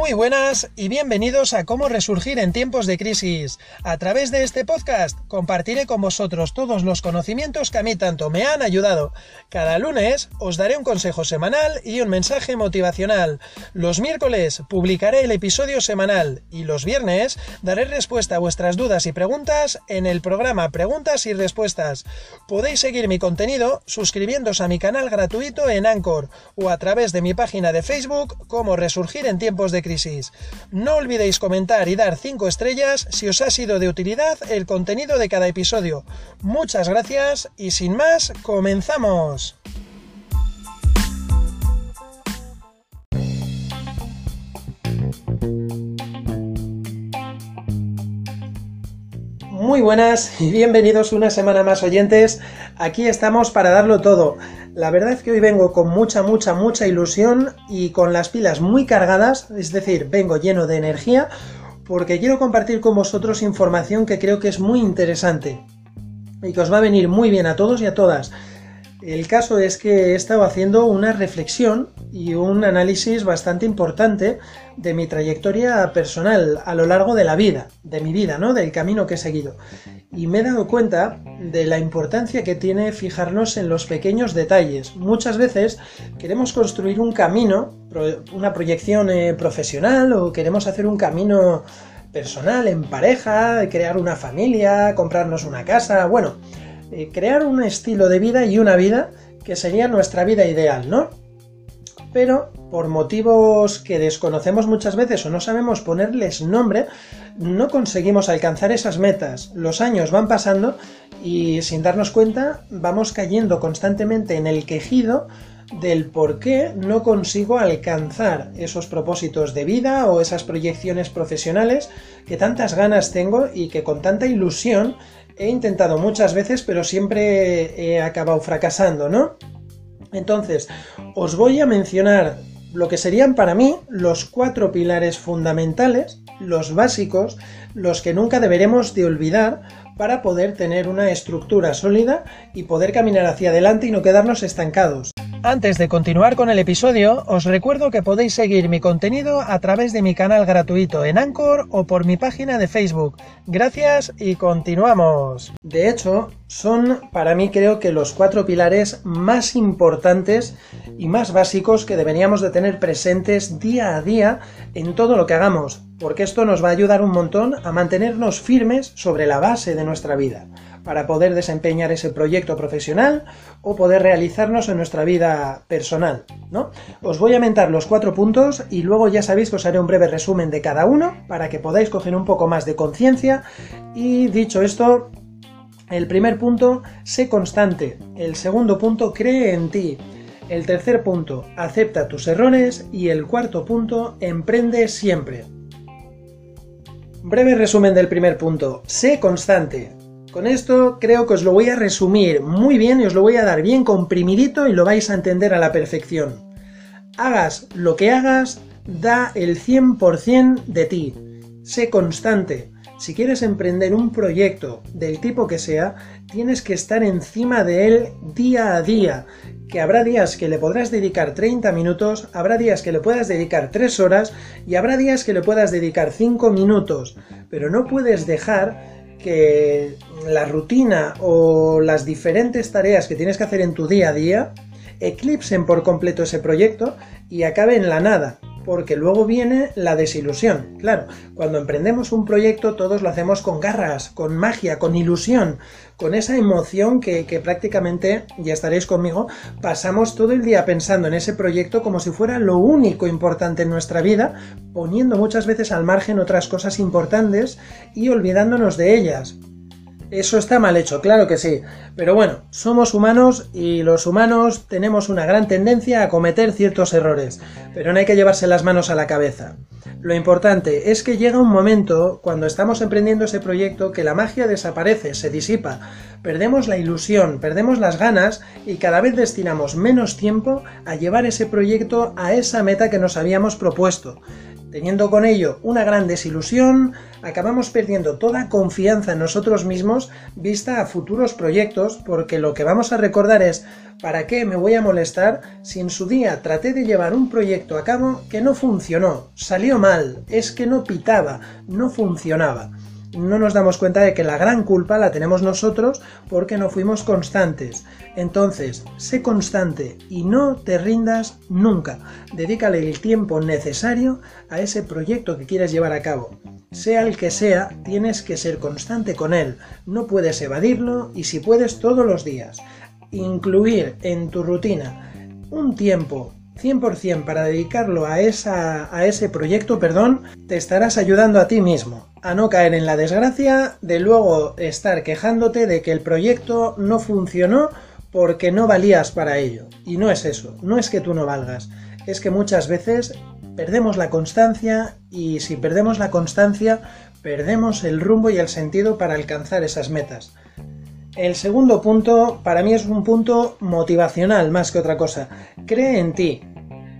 Muy buenas y bienvenidos a Cómo Resurgir en tiempos de crisis. A través de este podcast compartiré con vosotros todos los conocimientos que a mí tanto me han ayudado. Cada lunes os daré un consejo semanal y un mensaje motivacional. Los miércoles publicaré el episodio semanal y los viernes daré respuesta a vuestras dudas y preguntas en el programa Preguntas y Respuestas. Podéis seguir mi contenido suscribiéndose a mi canal gratuito en Anchor o a través de mi página de Facebook Cómo Resurgir en tiempos de crisis. No olvidéis comentar y dar 5 estrellas si os ha sido de utilidad el contenido de cada episodio. Muchas gracias y sin más, comenzamos. Muy buenas y bienvenidos una semana más oyentes. Aquí estamos para darlo todo. La verdad es que hoy vengo con mucha, mucha, mucha ilusión y con las pilas muy cargadas, es decir, vengo lleno de energía porque quiero compartir con vosotros información que creo que es muy interesante y que os va a venir muy bien a todos y a todas. El caso es que he estado haciendo una reflexión y un análisis bastante importante de mi trayectoria personal a lo largo de la vida, de mi vida, ¿no? Del camino que he seguido. Y me he dado cuenta de la importancia que tiene fijarnos en los pequeños detalles. Muchas veces queremos construir un camino, una proyección eh, profesional o queremos hacer un camino personal en pareja, crear una familia, comprarnos una casa, bueno, eh, crear un estilo de vida y una vida que sería nuestra vida ideal, ¿no? Pero por motivos que desconocemos muchas veces o no sabemos ponerles nombre, no conseguimos alcanzar esas metas. Los años van pasando y sin darnos cuenta vamos cayendo constantemente en el quejido del por qué no consigo alcanzar esos propósitos de vida o esas proyecciones profesionales que tantas ganas tengo y que con tanta ilusión he intentado muchas veces, pero siempre he acabado fracasando, ¿no? Entonces, os voy a mencionar lo que serían para mí los cuatro pilares fundamentales, los básicos, los que nunca deberemos de olvidar para poder tener una estructura sólida y poder caminar hacia adelante y no quedarnos estancados. Antes de continuar con el episodio, os recuerdo que podéis seguir mi contenido a través de mi canal gratuito en Anchor o por mi página de Facebook. Gracias y continuamos. De hecho, son para mí creo que los cuatro pilares más importantes y más básicos que deberíamos de tener presentes día a día en todo lo que hagamos, porque esto nos va a ayudar un montón a mantenernos firmes sobre la base de nuestra vida para poder desempeñar ese proyecto profesional o poder realizarnos en nuestra vida personal, ¿no? Os voy a mentar los cuatro puntos y luego ya sabéis que os haré un breve resumen de cada uno para que podáis coger un poco más de conciencia y dicho esto, el primer punto, sé constante. El segundo punto, cree en ti. El tercer punto, acepta tus errores. Y el cuarto punto, emprende siempre. Breve resumen del primer punto. Sé constante. Con esto creo que os lo voy a resumir muy bien y os lo voy a dar bien comprimidito y lo vais a entender a la perfección. Hagas lo que hagas, da el 100% de ti. Sé constante. Si quieres emprender un proyecto del tipo que sea, tienes que estar encima de él día a día. Que habrá días que le podrás dedicar 30 minutos, habrá días que le puedas dedicar 3 horas y habrá días que le puedas dedicar 5 minutos. Pero no puedes dejar que la rutina o las diferentes tareas que tienes que hacer en tu día a día eclipsen por completo ese proyecto y acabe en la nada, porque luego viene la desilusión. Claro, cuando emprendemos un proyecto todos lo hacemos con garras, con magia, con ilusión, con esa emoción que, prácticamente, ya estaréis conmigo, pasamos todo el día pensando en ese proyecto como si fuera lo único importante en nuestra vida, poniendo muchas veces al margen otras cosas importantes y olvidándonos de ellas. Eso está mal hecho, claro que sí. Pero bueno, somos humanos y los humanos tenemos una gran tendencia a cometer ciertos errores, pero no hay que llevarse las manos a la cabeza. Lo importante es que llega un momento, cuando estamos emprendiendo ese proyecto, que la magia desaparece, se disipa, perdemos la ilusión, perdemos las ganas y cada vez destinamos menos tiempo a llevar ese proyecto a esa meta que nos habíamos propuesto teniendo con ello una gran desilusión, acabamos perdiendo toda confianza en nosotros mismos vista a futuros proyectos, porque lo que vamos a recordar es, ¿para qué me voy a molestar si en su día traté de llevar un proyecto a cabo que no funcionó, salió mal, es que no pitaba, no funcionaba? no nos damos cuenta de que la gran culpa la tenemos nosotros porque no fuimos constantes. Entonces, sé constante y no te rindas nunca. Dedícale el tiempo necesario a ese proyecto que quieres llevar a cabo. Sea el que sea, tienes que ser constante con él. No puedes evadirlo y si puedes todos los días. Incluir en tu rutina un tiempo 100% para dedicarlo a, esa, a ese proyecto, perdón, te estarás ayudando a ti mismo a no caer en la desgracia de luego estar quejándote de que el proyecto no funcionó porque no valías para ello. Y no es eso, no es que tú no valgas, es que muchas veces perdemos la constancia y si perdemos la constancia, perdemos el rumbo y el sentido para alcanzar esas metas. El segundo punto para mí es un punto motivacional más que otra cosa. Cree en ti,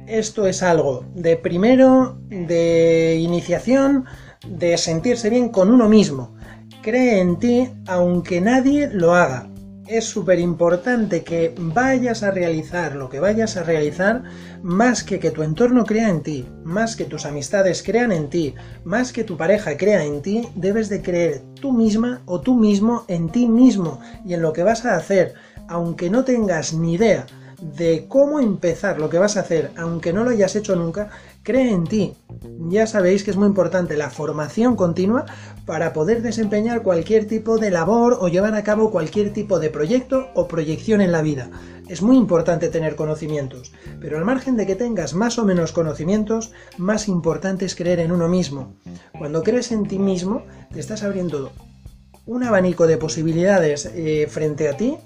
esto es algo de primero, de iniciación, de sentirse bien con uno mismo. Cree en ti aunque nadie lo haga. Es súper importante que vayas a realizar lo que vayas a realizar más que que tu entorno crea en ti, más que tus amistades crean en ti, más que tu pareja crea en ti, debes de creer tú misma o tú mismo en ti mismo y en lo que vas a hacer, aunque no tengas ni idea de cómo empezar lo que vas a hacer, aunque no lo hayas hecho nunca, cree en ti. Ya sabéis que es muy importante la formación continua para poder desempeñar cualquier tipo de labor o llevar a cabo cualquier tipo de proyecto o proyección en la vida. Es muy importante tener conocimientos, pero al margen de que tengas más o menos conocimientos, más importante es creer en uno mismo. Cuando crees en ti mismo, te estás abriendo un abanico de posibilidades eh, frente a ti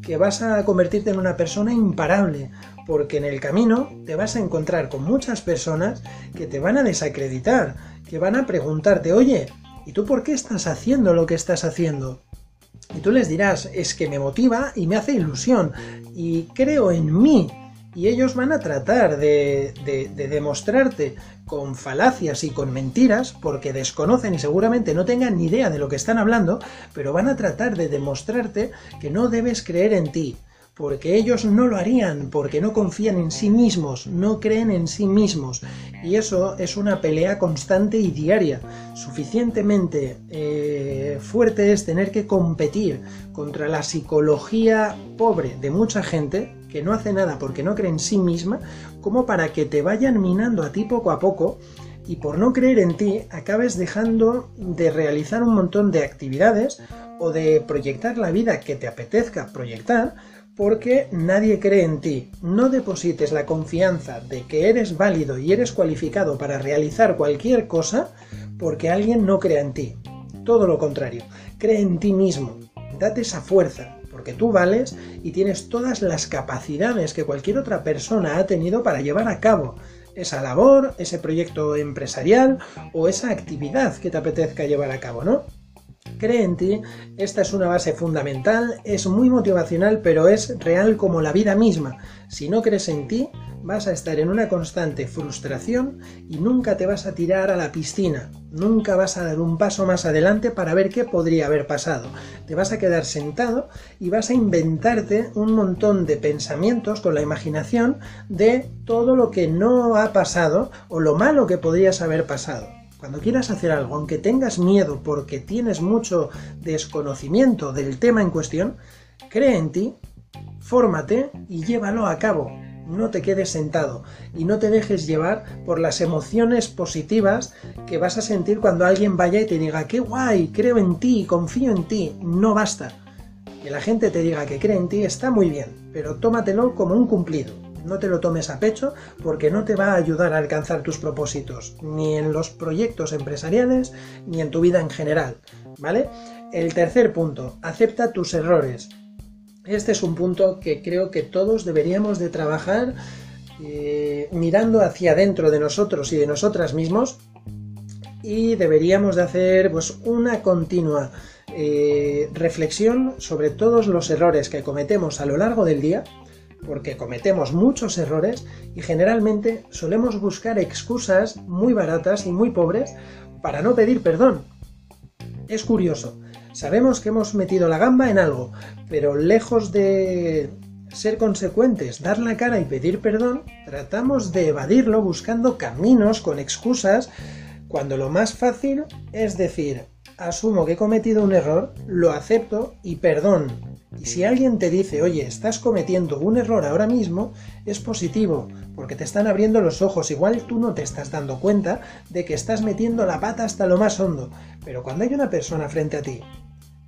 que vas a convertirte en una persona imparable, porque en el camino te vas a encontrar con muchas personas que te van a desacreditar, que van a preguntarte, oye, ¿y tú por qué estás haciendo lo que estás haciendo? Y tú les dirás, es que me motiva y me hace ilusión, y creo en mí, y ellos van a tratar de, de, demostrarte con falacias y con mentiras, porque desconocen y seguramente no tengan ni idea de lo que están hablando, pero van a tratar de demostrarte que no debes creer en ti, porque ellos no lo harían, porque no confían en sí mismos, no creen en sí mismos. Y eso es una pelea constante y diaria. Suficientemente eh, fuerte es tener que competir contra la psicología pobre de mucha gente que no hace nada porque no cree en sí misma, como para que te vayan minando a ti poco a poco y por no creer en ti acabes dejando de realizar un montón de actividades o de proyectar la vida que te apetezca proyectar porque nadie cree en ti. No deposites la confianza de que eres válido y eres cualificado para realizar cualquier cosa porque alguien no crea en ti. Todo lo contrario, cree en ti mismo. Date esa fuerza, porque tú vales y tienes todas las capacidades que cualquier otra persona ha tenido para llevar a cabo esa labor, ese proyecto empresarial o esa actividad que te apetezca llevar a cabo, ¿no? Cree en ti, esta es una base fundamental, es muy motivacional, pero es real como la vida misma. Si no crees en ti, vas a estar en una constante frustración y nunca te vas a tirar a la piscina, nunca vas a dar un paso más adelante para ver qué podría haber pasado. Te vas a quedar sentado y vas a inventarte un montón de pensamientos con la imaginación de todo lo que no ha pasado o lo malo que podrías haber pasado. Cuando quieras hacer algo, aunque tengas miedo porque tienes mucho desconocimiento del tema en cuestión, cree en ti, fórmate y llévalo a cabo. No te quedes sentado y no te dejes llevar por las emociones positivas que vas a sentir cuando alguien vaya y te diga, qué guay, creo en ti, confío en ti. No basta. Que la gente te diga que cree en ti está muy bien, pero tómatelo como un cumplido no te lo tomes a pecho porque no te va a ayudar a alcanzar tus propósitos, ni en los proyectos empresariales, ni en tu vida en general, ¿vale? El tercer punto, acepta tus errores. Este es un punto que creo que todos deberíamos de trabajar eh, mirando hacia adentro de nosotros y de nosotras mismos y deberíamos de hacer pues, una continua eh, reflexión sobre todos los errores que cometemos a lo largo del día porque cometemos muchos errores y generalmente solemos buscar excusas muy baratas y muy pobres para no pedir perdón. Es curioso, sabemos que hemos metido la gamba en algo, pero lejos de ser consecuentes, dar la cara y pedir perdón, tratamos de evadirlo buscando caminos con excusas, cuando lo más fácil es decir, asumo que he cometido un error, lo acepto y perdón. Y si alguien te dice, oye, estás cometiendo un error ahora mismo, es positivo, porque te están abriendo los ojos. Igual tú no te estás dando cuenta de que estás metiendo la pata hasta lo más hondo. Pero cuando hay una persona frente a ti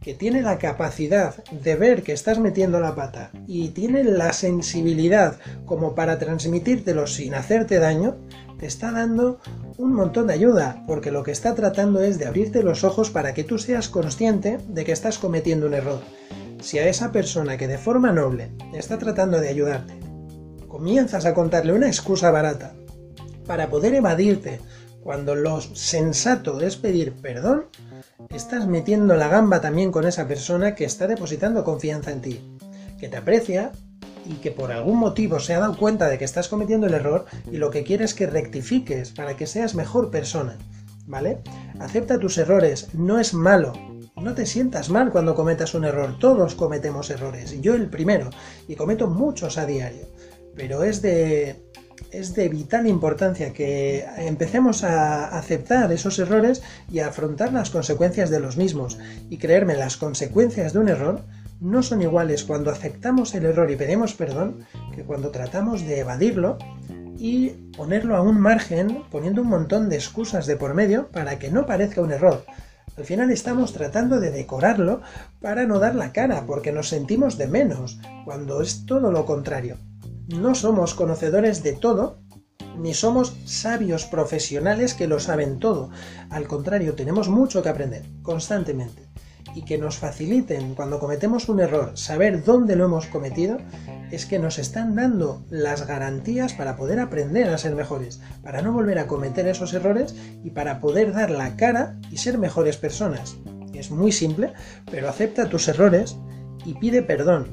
que tiene la capacidad de ver que estás metiendo la pata y tiene la sensibilidad como para transmitírtelo sin hacerte daño, te está dando un montón de ayuda, porque lo que está tratando es de abrirte los ojos para que tú seas consciente de que estás cometiendo un error. Si a esa persona que de forma noble está tratando de ayudarte, comienzas a contarle una excusa barata para poder evadirte cuando lo sensato es pedir perdón, estás metiendo la gamba también con esa persona que está depositando confianza en ti, que te aprecia y que por algún motivo se ha dado cuenta de que estás cometiendo el error y lo que quiere es que rectifiques para que seas mejor persona. ¿Vale? Acepta tus errores, no es malo. No te sientas mal cuando cometas un error, todos cometemos errores, yo el primero, y cometo muchos a diario, pero es de es de vital importancia que empecemos a aceptar esos errores y a afrontar las consecuencias de los mismos. Y creerme, las consecuencias de un error no son iguales cuando aceptamos el error y pedimos perdón que cuando tratamos de evadirlo y ponerlo a un margen poniendo un montón de excusas de por medio para que no parezca un error. Al final estamos tratando de decorarlo para no dar la cara, porque nos sentimos de menos, cuando es todo lo contrario no somos conocedores de todo, ni somos sabios profesionales que lo saben todo. Al contrario, tenemos mucho que aprender constantemente. Y que nos faciliten cuando cometemos un error saber dónde lo hemos cometido, es que nos están dando las garantías para poder aprender a ser mejores, para no volver a cometer esos errores y para poder dar la cara y ser mejores personas. Es muy simple, pero acepta tus errores y pide perdón,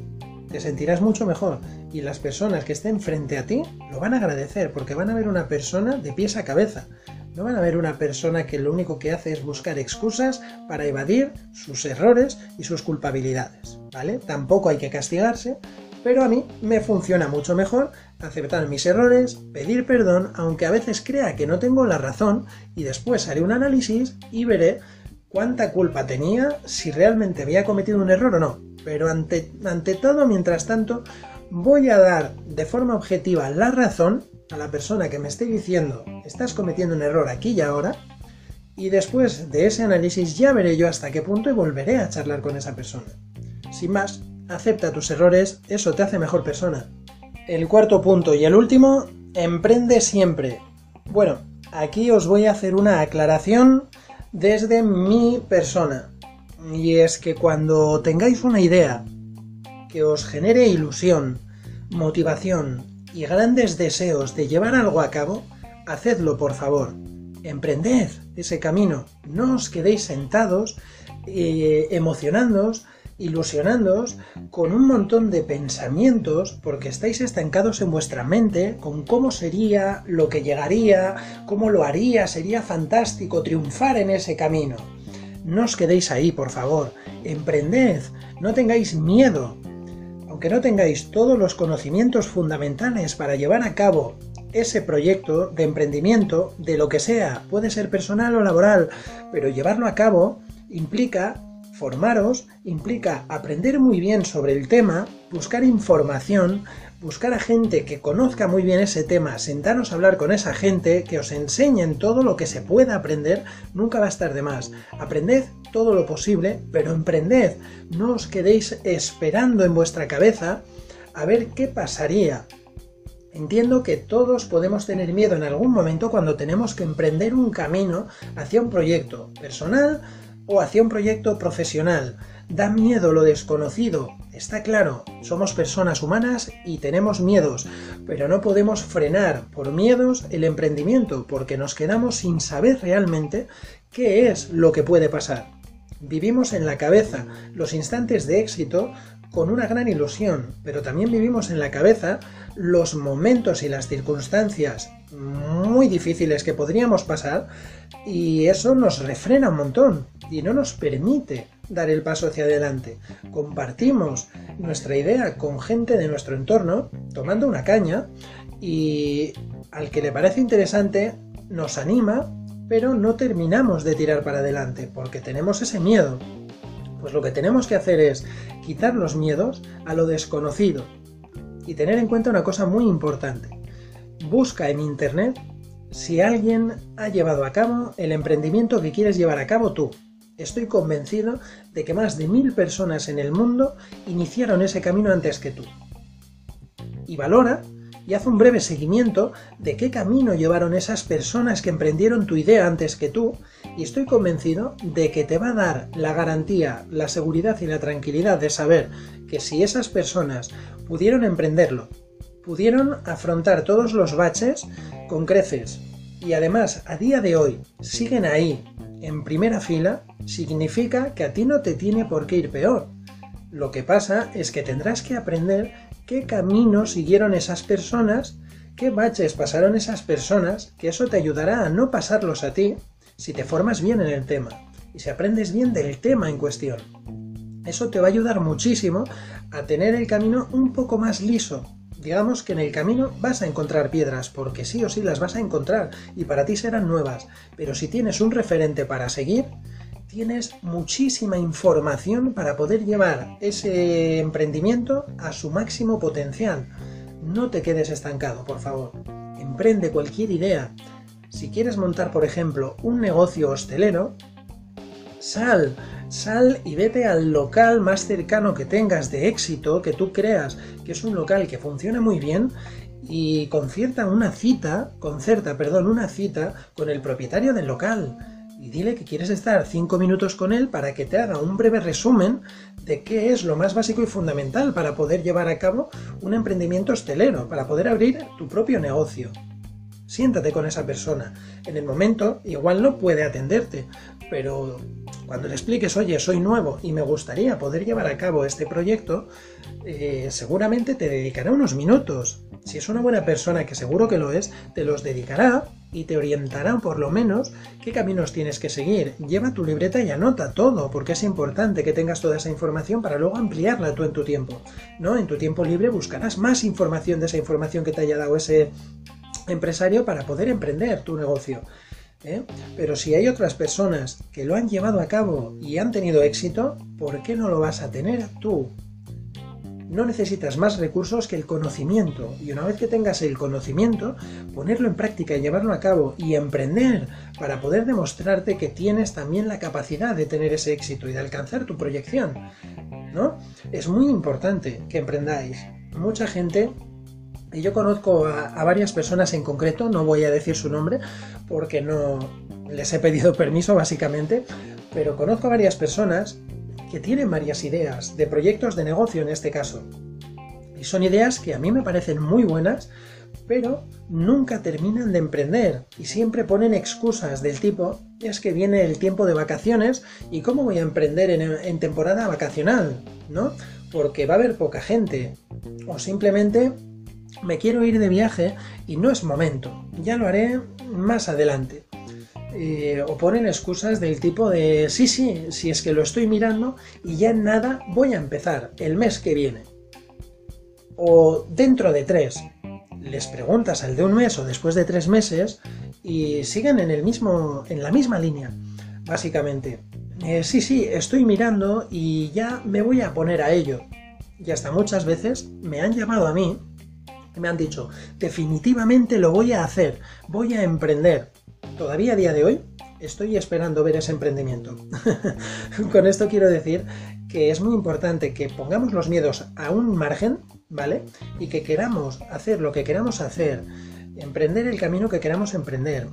te sentirás mucho mejor y las personas que estén frente a ti lo van a agradecer porque van a ver una persona de pies a cabeza. No van a ver una persona que lo único que hace es buscar excusas para evadir sus errores y sus culpabilidades, ¿vale? Tampoco hay que castigarse, pero a mí me funciona mucho mejor aceptar mis errores, pedir perdón, aunque a veces crea que no tengo la razón, y después haré un análisis y veré cuánta culpa tenía, si realmente había cometido un error o no. Pero ante, ante todo, mientras tanto, voy a dar de forma objetiva la razón a la persona que me esté diciendo estás cometiendo un error aquí y ahora, y después de ese análisis ya veré yo hasta qué punto y volveré a charlar con esa persona. Sin más, acepta tus errores, eso te hace mejor persona. El cuarto punto y el último, emprende siempre. Bueno, aquí os voy a hacer una aclaración desde mi persona. Y es que cuando tengáis una idea que os genere ilusión, motivación y grandes deseos de llevar algo a cabo, hacedlo por favor. Emprended ese camino. No os quedéis sentados, eh, emocionándoos, ilusionándoos con un montón de pensamientos porque estáis estancados en vuestra mente con cómo sería, lo que llegaría, cómo lo haría, sería fantástico triunfar en ese camino. No os quedéis ahí, por favor. Emprended, no tengáis miedo. Aunque no tengáis todos los conocimientos fundamentales para llevar a cabo ese proyecto de emprendimiento, de lo que sea, puede ser personal o laboral, pero llevarlo a cabo implica formaros, implica aprender muy bien sobre el tema, buscar información, buscar a gente que conozca muy bien ese tema, sentaros a hablar con esa gente, que os enseñen todo lo que se pueda aprender, nunca va a estar de más. Aprended todo lo posible, pero emprended, no os quedéis esperando en vuestra cabeza a ver qué pasaría. Entiendo que todos podemos tener miedo en algún momento cuando tenemos que emprender un camino hacia un proyecto personal o hacia un proyecto profesional. Da miedo lo desconocido, está claro, somos personas humanas y tenemos miedos, pero no podemos frenar por miedos el emprendimiento porque nos quedamos sin saber realmente qué es lo que puede pasar. Vivimos en la cabeza los instantes de éxito con una gran ilusión, pero también vivimos en la cabeza los momentos y las circunstancias muy difíciles que podríamos pasar y eso nos refrena un montón y no nos permite dar el paso hacia adelante. Compartimos nuestra idea con gente de nuestro entorno, tomando una caña, y al que le parece interesante nos anima, pero no terminamos de tirar para adelante, porque tenemos ese miedo. Pues lo que tenemos que hacer es quitar los miedos a lo desconocido y tener en cuenta una cosa muy importante. Busca en Internet si alguien ha llevado a cabo el emprendimiento que quieres llevar a cabo tú. Estoy convencido de que más de mil personas en el mundo iniciaron ese camino antes que tú. Y valora y haz un breve seguimiento de qué camino llevaron esas personas que emprendieron tu idea antes que tú y estoy convencido de que te va a dar la garantía, la seguridad y la tranquilidad de saber que si esas personas pudieron emprenderlo, pudieron afrontar todos los baches con creces y además a día de hoy siguen ahí en primera fila, significa que a ti no te tiene por qué ir peor. Lo que pasa es que tendrás que aprender qué camino siguieron esas personas, qué baches pasaron esas personas, que eso te ayudará a no pasarlos a ti si te formas bien en el tema y si aprendes bien del tema en cuestión. Eso te va a ayudar muchísimo a tener el camino un poco más liso, digamos que en el camino vas a encontrar piedras, porque sí o sí las vas a encontrar y para ti serán nuevas, pero si tienes un referente para seguir, tienes muchísima información para poder llevar ese emprendimiento a su máximo potencial. No te quedes estancado, por favor. Emprende cualquier idea. Si quieres montar, por ejemplo, un negocio hostelero, sal, sal y vete al local más cercano que tengas de éxito, que tú creas que es un local que funciona muy bien y concierta una cita, concerta, perdón, una cita con el propietario del local y dile que quieres estar cinco minutos con él para que te haga un breve resumen de qué es lo más básico y fundamental para poder llevar a cabo un emprendimiento hostelero, para poder abrir tu propio negocio. Siéntate con esa persona. En el momento igual no puede atenderte, pero cuando le expliques, oye, soy nuevo y me gustaría poder llevar a cabo este proyecto, eh, seguramente te dedicará unos minutos. Si es una buena persona, que seguro que lo es, te los dedicará y te orientará por lo menos qué caminos tienes que seguir. Lleva tu libreta y anota todo, porque es importante que tengas toda esa información para luego ampliarla tú en tu tiempo. ¿no? En tu tiempo libre buscarás más información de esa información que te haya dado ese empresario para poder emprender tu negocio. ¿Eh? Pero si hay otras personas que lo han llevado a cabo y han tenido éxito, ¿por qué no lo vas a tener tú? No necesitas más recursos que el conocimiento y una vez que tengas el conocimiento, ponerlo en práctica y llevarlo a cabo y emprender para poder demostrarte que tienes también la capacidad de tener ese éxito y de alcanzar tu proyección. ¿No? Es muy importante que emprendáis. Mucha gente y yo conozco a, varias personas en concreto, no voy a decir su nombre porque no les he pedido permiso básicamente, pero conozco a varias personas que tienen varias ideas de proyectos de negocio en este caso. Y son ideas que a mí me parecen muy buenas, pero nunca terminan de emprender y siempre ponen excusas del tipo es que viene el tiempo de vacaciones y cómo voy a emprender en, temporada vacacional, ¿no? Porque va a haber poca gente o simplemente me quiero ir de viaje y no es momento, ya lo haré más adelante. Eh, o ponen excusas del tipo de sí, sí, si es que lo estoy mirando y ya nada voy a empezar el mes que viene. O dentro de tres. Les preguntas al de un mes o después de tres meses y siguen en, el mismo, en la misma línea, básicamente. Eh, sí, sí, estoy mirando y ya me voy a poner a ello. Y hasta muchas veces me han llamado a mí me han dicho, definitivamente lo voy a hacer, voy a emprender. Todavía a día de hoy estoy esperando ver ese emprendimiento. Con esto quiero decir que es muy importante que pongamos los miedos a un margen, ¿vale? Y que queramos hacer lo que queramos hacer, emprender el camino que queramos emprender.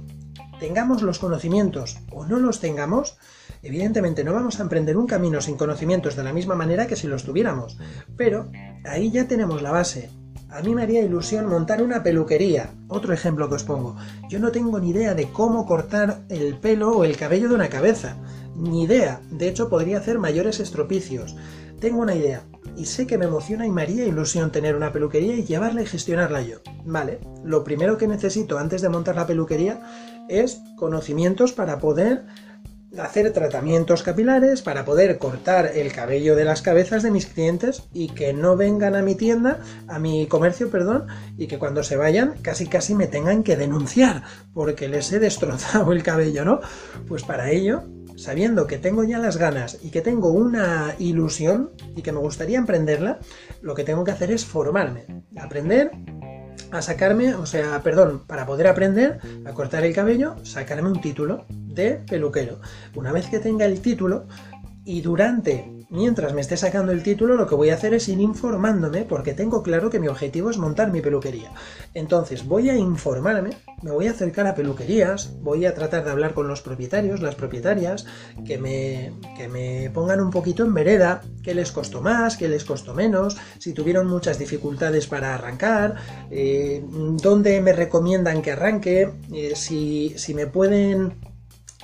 Tengamos los conocimientos o no los tengamos, evidentemente no vamos a emprender un camino sin conocimientos de la misma manera que si los tuviéramos, pero ahí ya tenemos la base, a mí me haría ilusión montar una peluquería. Otro ejemplo que os pongo. Yo no tengo ni idea de cómo cortar el pelo o el cabello de una cabeza. Ni idea. De hecho, podría hacer mayores estropicios. Tengo una idea. y sé que me emociona y me haría ilusión tener una peluquería y llevarla y gestionarla yo. Vale, lo primero que necesito antes de montar la peluquería es conocimientos para poder hacer tratamientos capilares para poder cortar el cabello de las cabezas de mis clientes y que no vengan a mi tienda, a mi comercio, perdón, y que cuando se vayan casi casi me tengan que denunciar porque les he destrozado el cabello, ¿no? Pues para ello, sabiendo que tengo ya las ganas y que tengo una ilusión y que me gustaría emprenderla, lo que tengo que hacer es formarme, aprender a sacarme, o sea, perdón, para poder aprender a cortar el cabello, sacarme un título de peluquero. Una vez que tenga el título y durante mientras me esté sacando el título, lo que voy a hacer es ir informándome, porque tengo claro que mi objetivo es montar mi peluquería. Entonces voy a informarme, me voy a acercar a peluquerías, voy a tratar de hablar con los propietarios, las propietarias, que me, que me pongan un poquito en vereda, qué les costó más, qué les costó menos, si tuvieron muchas dificultades para arrancar, eh, dónde me recomiendan que arranque, eh, si, si me pueden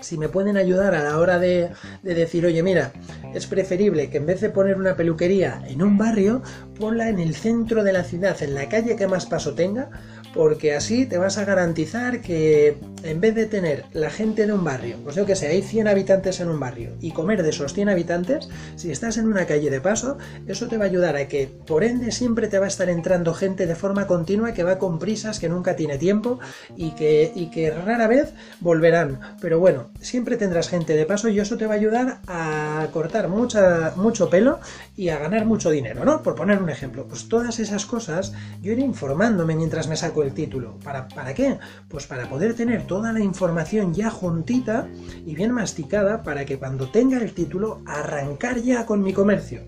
si me pueden ayudar a la hora de, de, decir, oye, mira, es preferible que en vez de poner una peluquería en un barrio, ponla en el centro de la ciudad, en la calle que más paso tenga, porque así te vas a garantizar que en vez de tener la gente de un barrio, pues yo que sé, hay 100 habitantes en un barrio y comer de esos 100 habitantes, si estás en una calle de paso, eso te va a ayudar a que por ende siempre te va a estar entrando gente de forma continua que va con prisas, que nunca tiene tiempo y que, rara vez volverán. Pero bueno, siempre tendrás gente de paso y eso te va a ayudar a cortar mucho pelo y a ganar mucho dinero, ¿no? Por poner un ejemplo. Pues todas esas cosas yo iré informándome mientras me saco el título. ¿Para, ¿Para qué? Pues para poder tener toda la información ya juntita y bien masticada para que cuando tenga el título arrancar ya con mi comercio.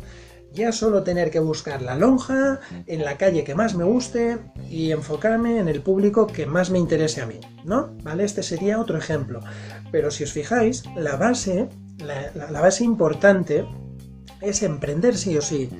Ya solo tener que buscar la lonja en la calle que más me guste y enfocarme en el público que más me interese a mí, ¿no? ¿Vale? Este sería otro ejemplo. Pero si os fijáis, la base, la, la base importante es emprender sí o sí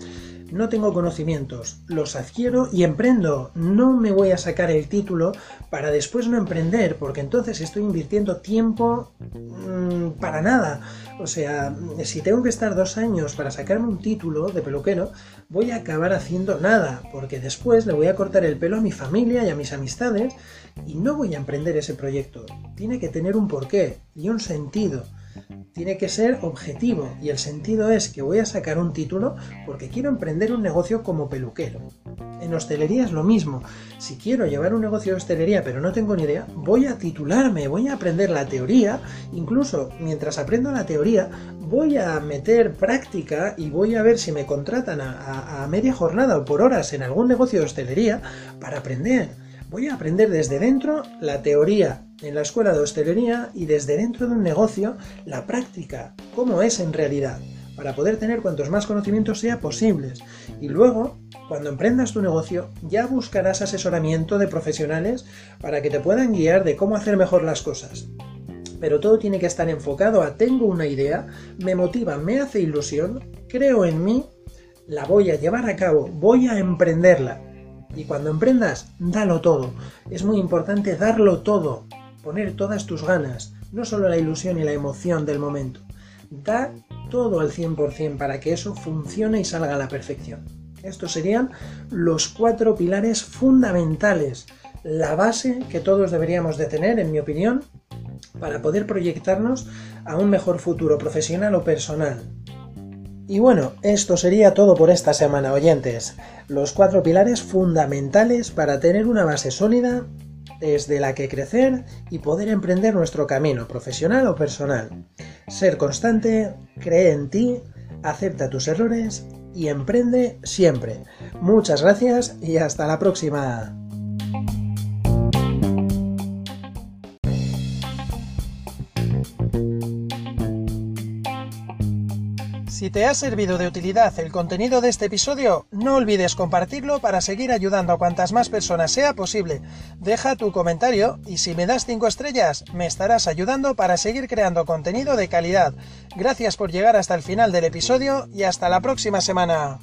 no tengo conocimientos, los adquiero y emprendo. No me voy a sacar el título para después no emprender, porque entonces estoy invirtiendo tiempo mmm, para nada. O sea, si tengo que estar dos años para sacarme un título de peluquero, voy a acabar haciendo nada, porque después le voy a cortar el pelo a mi familia y a mis amistades y no voy a emprender ese proyecto. Tiene que tener un porqué y un sentido tiene que ser objetivo y el sentido es que voy a sacar un título porque quiero emprender un negocio como peluquero. En hostelería es lo mismo. Si quiero llevar un negocio de hostelería pero no tengo ni idea, voy a titularme, voy a aprender la teoría, incluso mientras aprendo la teoría voy a meter práctica y voy a ver si me contratan a, a, media jornada o por horas en algún negocio de hostelería para aprender. Voy a aprender desde dentro la teoría en la escuela de hostelería y desde dentro de un negocio la práctica, cómo es en realidad, para poder tener cuantos más conocimientos sea posibles. Y luego, cuando emprendas tu negocio, ya buscarás asesoramiento de profesionales para que te puedan guiar de cómo hacer mejor las cosas. Pero todo tiene que estar enfocado a tengo una idea, me motiva, me hace ilusión, creo en mí, la voy a llevar a cabo, voy a emprenderla. Y cuando emprendas, dalo todo. Es muy importante darlo todo poner todas tus ganas, no solo la ilusión y la emoción del momento. Da todo al 100% para que eso funcione y salga a la perfección. Estos serían los cuatro pilares fundamentales, la base que todos deberíamos de tener, en mi opinión, para poder proyectarnos a un mejor futuro profesional o personal. Y bueno, esto sería todo por esta semana, oyentes. Los cuatro pilares fundamentales para tener una base sólida desde la que crecer y poder emprender nuestro camino profesional o personal. Ser constante, cree en ti, acepta tus errores y emprende siempre. Muchas gracias y hasta la próxima. Si te ha servido de utilidad el contenido de este episodio, no olvides compartirlo para seguir ayudando a cuantas más personas sea posible. Deja tu comentario y si me das 5 estrellas, me estarás ayudando para seguir creando contenido de calidad. Gracias por llegar hasta el final del episodio y hasta la próxima semana.